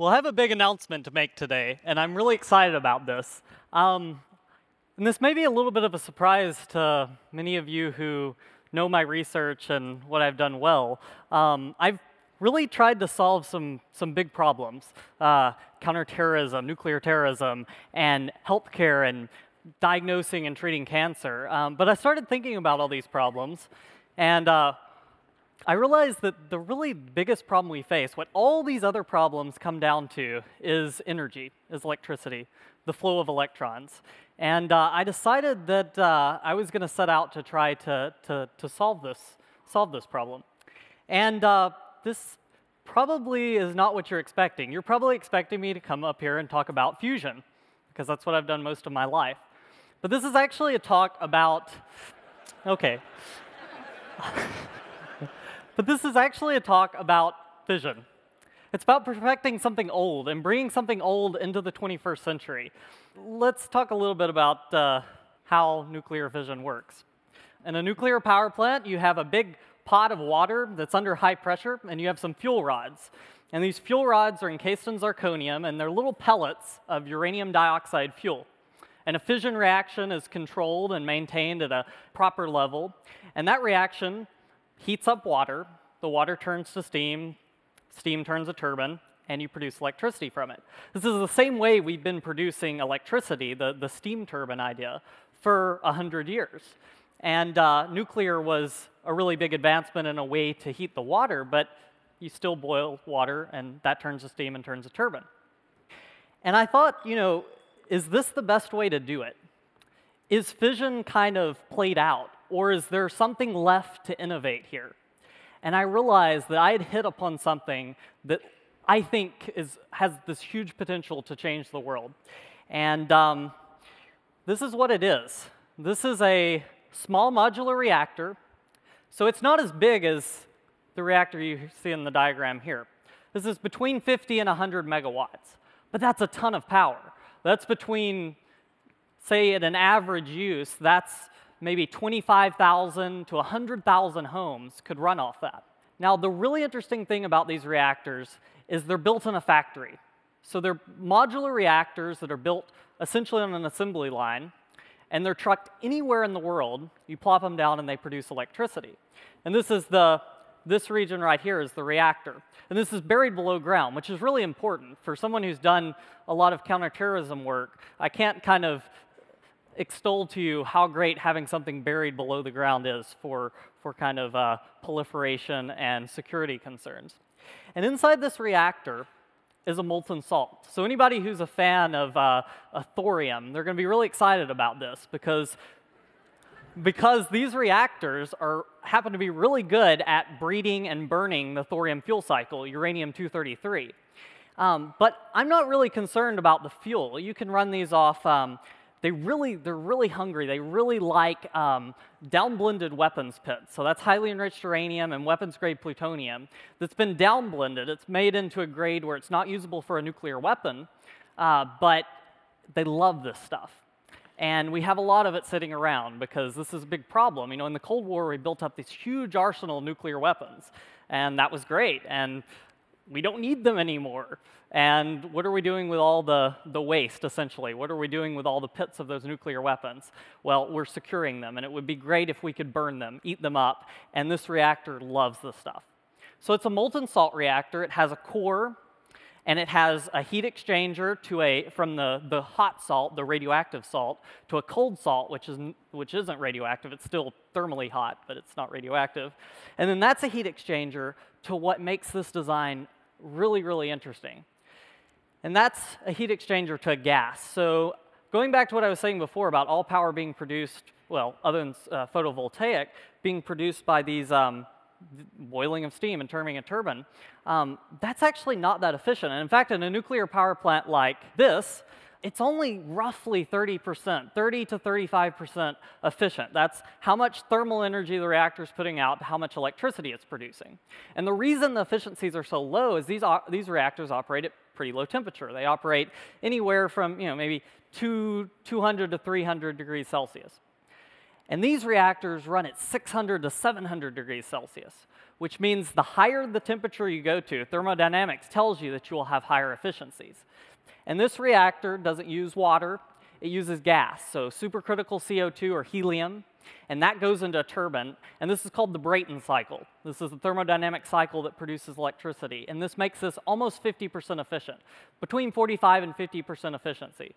Well, I have a big announcement to make today, and I'm really excited about this. Um, and this may be a little bit of a surprise to many of you who know my research and what I've done well. Um, I've really tried to solve some, some big problems uh, counterterrorism, nuclear terrorism, and healthcare, and diagnosing and treating cancer. Um, but I started thinking about all these problems, and uh, I realized that the really biggest problem we face, what all these other problems come down to, is energy, is electricity, the flow of electrons. And uh, I decided that uh, I was going to set out to try to, to, to, solve, this, solve this problem. And uh, this probably is not what you're expecting. You're probably expecting me to come up here and talk about fusion, because that's what I've done most of my life. But this is actually a talk about, okay. But this is actually a talk about fission. It's about perfecting something old and bringing something old into the 21st century. Let's talk a little bit about uh, how nuclear fission works. In a nuclear power plant, you have a big pot of water that's under high pressure, and you have some fuel rods. And these fuel rods are encased in zirconium, and they're little pellets of uranium dioxide fuel. And a fission reaction is controlled and maintained at a proper level. And that reaction heats up water, the water turns to steam, steam turns a turbine, and you produce electricity from it. This is the same way we've been producing electricity, the, the steam turbine idea, for 100 years. And uh, nuclear was a really big advancement in a way to heat the water, but you still boil water, and that turns to steam and turns a turbine. And I thought, you know, is this the best way to do it? Is fission kind of played out? Or is there something left to innovate here? And I realized that I had hit upon something that I think is, has this huge potential to change the world. And um, this is what it is. This is a small modular reactor. So it's not as big as the reactor you see in the diagram here. This is between 50 and 100 megawatts. But that's a ton of power. That's between, say, at an average use, that's maybe 25,000 to 100,000 homes could run off that. Now, the really interesting thing about these reactors is they're built in a factory. So they're modular reactors that are built essentially on an assembly line, and they're trucked anywhere in the world. You plop them down and they produce electricity. And this is the this region right here is the reactor. And this is buried below ground, which is really important. For someone who's done a lot of counterterrorism work, I can't kind of extol to you how great having something buried below the ground is for, for kind of uh, proliferation and security concerns. And inside this reactor is a molten salt. So anybody who's a fan of uh, thorium, they're going to be really excited about this because because these reactors are happen to be really good at breeding and burning the thorium fuel cycle, uranium-233. Um, but I'm not really concerned about the fuel. You can run these off um, they really, they're really hungry. They really like um, downblended weapons pits. So that's highly enriched uranium and weapons-grade plutonium that's been downblended. It's made into a grade where it's not usable for a nuclear weapon, uh, but they love this stuff. And we have a lot of it sitting around because this is a big problem. You know, in the Cold War, we built up this huge arsenal of nuclear weapons, and that was great. And we don't need them anymore. And what are we doing with all the, the waste, essentially? What are we doing with all the pits of those nuclear weapons? Well, we're securing them, and it would be great if we could burn them, eat them up, and this reactor loves this stuff. So it's a molten salt reactor. It has a core, and it has a heat exchanger to a, from the, the hot salt, the radioactive salt, to a cold salt, which, is, which isn't radioactive. It's still thermally hot, but it's not radioactive. And then that's a heat exchanger to what makes this design really, really interesting. And that's a heat exchanger to a gas. So going back to what I was saying before about all power being produced, well, other than uh, photovoltaic, being produced by these um, boiling of steam and turning a turbine, um, that's actually not that efficient. And in fact, in a nuclear power plant like this, it's only roughly 30%, 30 to 35% efficient. That's how much thermal energy the reactor is putting out, how much electricity it's producing. And the reason the efficiencies are so low is these, these reactors operate at pretty low temperature. They operate anywhere from, you know, maybe two, 200 to 300 degrees Celsius. And these reactors run at 600 to 700 degrees Celsius, which means the higher the temperature you go to, thermodynamics tells you that you will have higher efficiencies. And this reactor doesn't use water, it uses gas, so supercritical CO2 or helium, and that goes into a turbine, and this is called the Brayton cycle. This is the thermodynamic cycle that produces electricity, and this makes this almost 50% efficient, between 45 and 50% efficiency.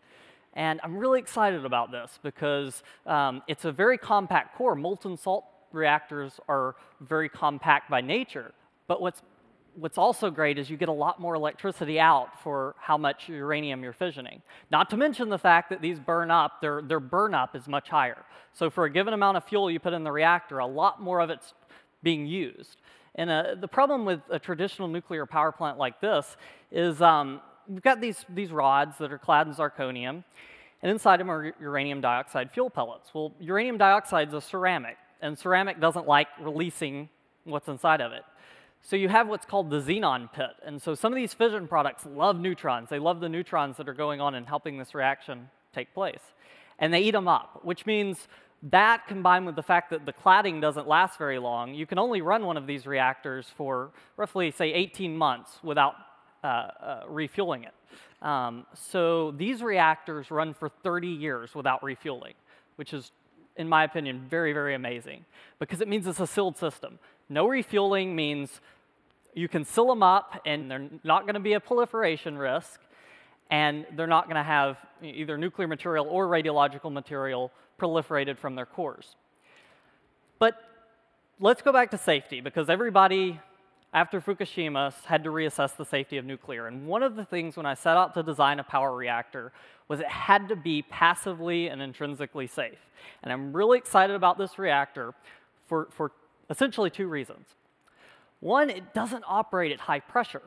And I'm really excited about this because um, it's a very compact core. Molten salt reactors are very compact by nature, but what's what's also great is you get a lot more electricity out for how much uranium you're fissioning. Not to mention the fact that these burn up, their, their burn up is much higher. So for a given amount of fuel you put in the reactor, a lot more of it's being used. And uh, the problem with a traditional nuclear power plant like this is um, we've got these, these rods that are clad in zirconium, and inside them are uranium dioxide fuel pellets. Well, uranium dioxide is a ceramic, and ceramic doesn't like releasing what's inside of it. So you have what's called the xenon pit. And so some of these fission products love neutrons. They love the neutrons that are going on and helping this reaction take place. And they eat them up, which means that combined with the fact that the cladding doesn't last very long, you can only run one of these reactors for roughly, say, 18 months without uh, uh, refueling it. Um, so these reactors run for 30 years without refueling, which is, in my opinion, very, very amazing because it means it's a sealed system. No refueling means you can seal them up and they're not going to be a proliferation risk and they're not going to have either nuclear material or radiological material proliferated from their cores. But let's go back to safety because everybody after Fukushima had to reassess the safety of nuclear. And one of the things when I set out to design a power reactor was it had to be passively and intrinsically safe. And I'm really excited about this reactor for, for essentially two reasons. One, it doesn't operate at high pressure.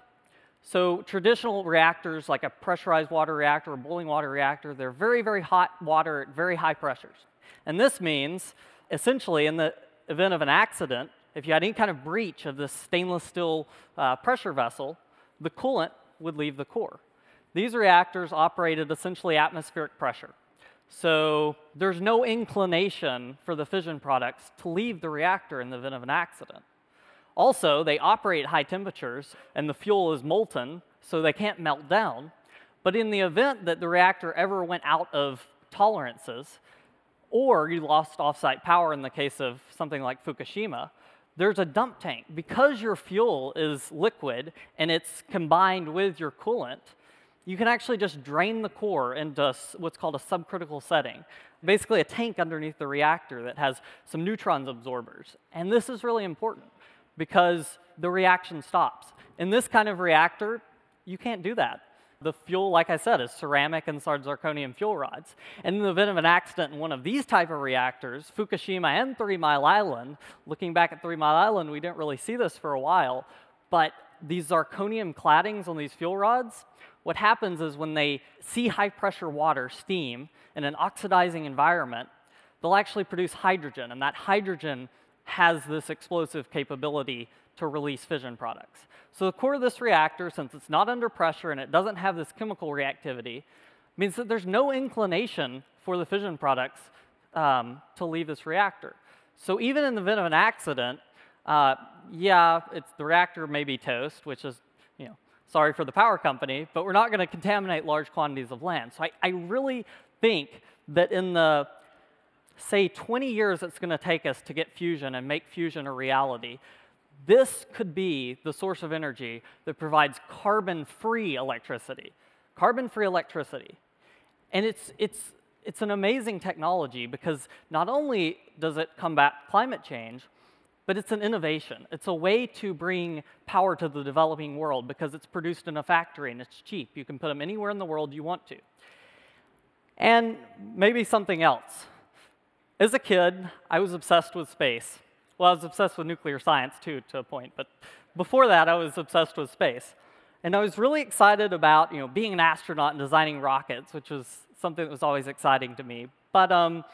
So traditional reactors, like a pressurized water reactor or boiling water reactor, they're very, very hot water at very high pressures. And this means, essentially, in the event of an accident, if you had any kind of breach of this stainless steel uh, pressure vessel, the coolant would leave the core. These reactors operate at essentially atmospheric pressure. So there's no inclination for the fission products to leave the reactor in the event of an accident. Also, they operate at high temperatures, and the fuel is molten, so they can't melt down. But in the event that the reactor ever went out of tolerances, or you lost offsite power in the case of something like Fukushima, there's a dump tank. Because your fuel is liquid and it's combined with your coolant, you can actually just drain the core into what's called a subcritical setting. Basically, a tank underneath the reactor that has some neutrons absorbers. And this is really important because the reaction stops. In this kind of reactor, you can't do that. The fuel, like I said, is ceramic and zirconium fuel rods. And in the event of an accident in one of these type of reactors, Fukushima and Three Mile Island, looking back at Three Mile Island, we didn't really see this for a while, but these zirconium claddings on these fuel rods, what happens is when they see high pressure water, steam, in an oxidizing environment, they'll actually produce hydrogen, and that hydrogen has this explosive capability to release fission products. So the core of this reactor, since it's not under pressure and it doesn't have this chemical reactivity, means that there's no inclination for the fission products um, to leave this reactor. So even in the event of an accident, uh, yeah, it's the reactor may be toast, which is you know, sorry for the power company, but we're not going to contaminate large quantities of land. So I, I really think that in the, say, 20 years it's going to take us to get fusion and make fusion a reality, this could be the source of energy that provides carbon-free electricity. Carbon-free electricity. And it's, it's, it's an amazing technology because not only does it combat climate change, but it's an innovation. It's a way to bring power to the developing world because it's produced in a factory and it's cheap. You can put them anywhere in the world you want to. And maybe something else. As a kid, I was obsessed with space. Well, I was obsessed with nuclear science too, to a point, but before that, I was obsessed with space. And I was really excited about you know, being an astronaut and designing rockets, which was something that was always exciting to me. But um,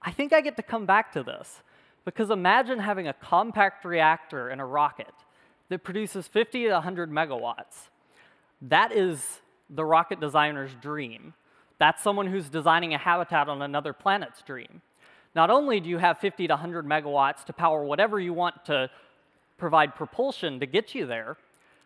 I think I get to come back to this. Because imagine having a compact reactor in a rocket that produces 50 to 100 megawatts. That is the rocket designer's dream. That's someone who's designing a habitat on another planet's dream. Not only do you have 50 to 100 megawatts to power whatever you want to provide propulsion to get you there,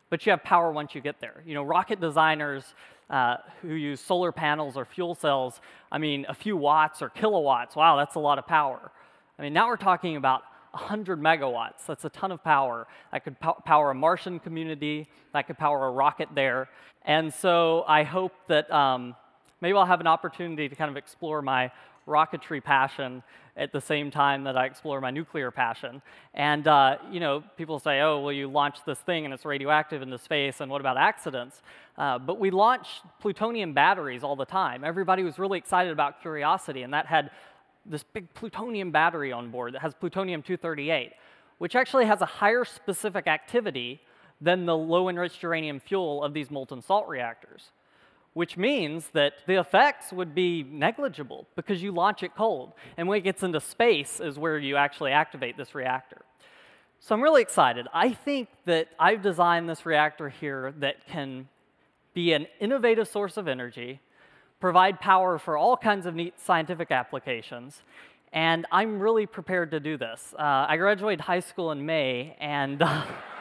but you have power once you get there. You know, rocket designers uh, who use solar panels or fuel cells, I mean, a few watts or kilowatts, wow, that's a lot of power. I mean, now we're talking about 100 megawatts. That's a ton of power. That could po power a Martian community. That could power a rocket there. And so I hope that um, maybe I'll have an opportunity to kind of explore my rocketry passion at the same time that I explore my nuclear passion. And uh, you know, people say, "Oh, well, you launch this thing and it's radioactive into space, and what about accidents?" Uh, but we launch plutonium batteries all the time. Everybody was really excited about Curiosity, and that had this big plutonium battery on board that has plutonium-238, which actually has a higher specific activity than the low-enriched uranium fuel of these molten salt reactors which means that the effects would be negligible because you launch it cold. And when it gets into space is where you actually activate this reactor. So I'm really excited. I think that I've designed this reactor here that can be an innovative source of energy, provide power for all kinds of neat scientific applications, and I'm really prepared to do this. Uh, I graduated high school in May, and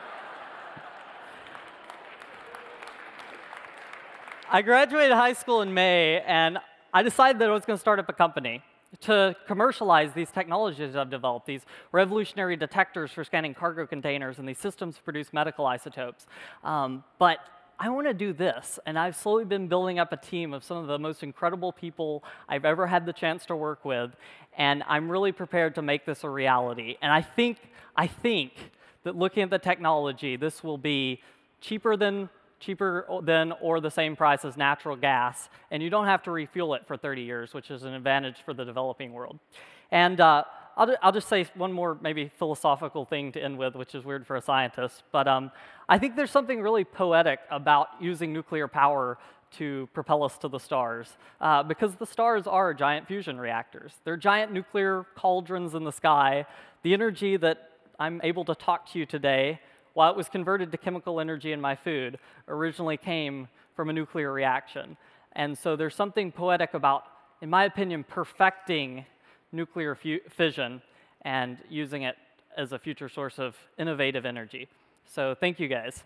I graduated high school in May, and I decided that I was going to start up a company to commercialize these technologies I've developed, these revolutionary detectors for scanning cargo containers and these systems to produce medical isotopes. Um, but I want to do this, and I've slowly been building up a team of some of the most incredible people I've ever had the chance to work with, and I'm really prepared to make this a reality. And I think, I think that looking at the technology, this will be cheaper than cheaper than or the same price as natural gas, and you don't have to refuel it for 30 years, which is an advantage for the developing world. And uh, I'll, I'll, just say one more maybe philosophical thing to end with, which is weird for a scientist, but um, I think there's something really poetic about using nuclear power to propel us to the stars, uh, because the stars are giant fusion reactors. They're giant nuclear cauldrons in the sky. The energy that I'm able to talk to you today while it was converted to chemical energy in my food, originally came from a nuclear reaction. And so there's something poetic about, in my opinion, perfecting nuclear fission and using it as a future source of innovative energy. So thank you guys.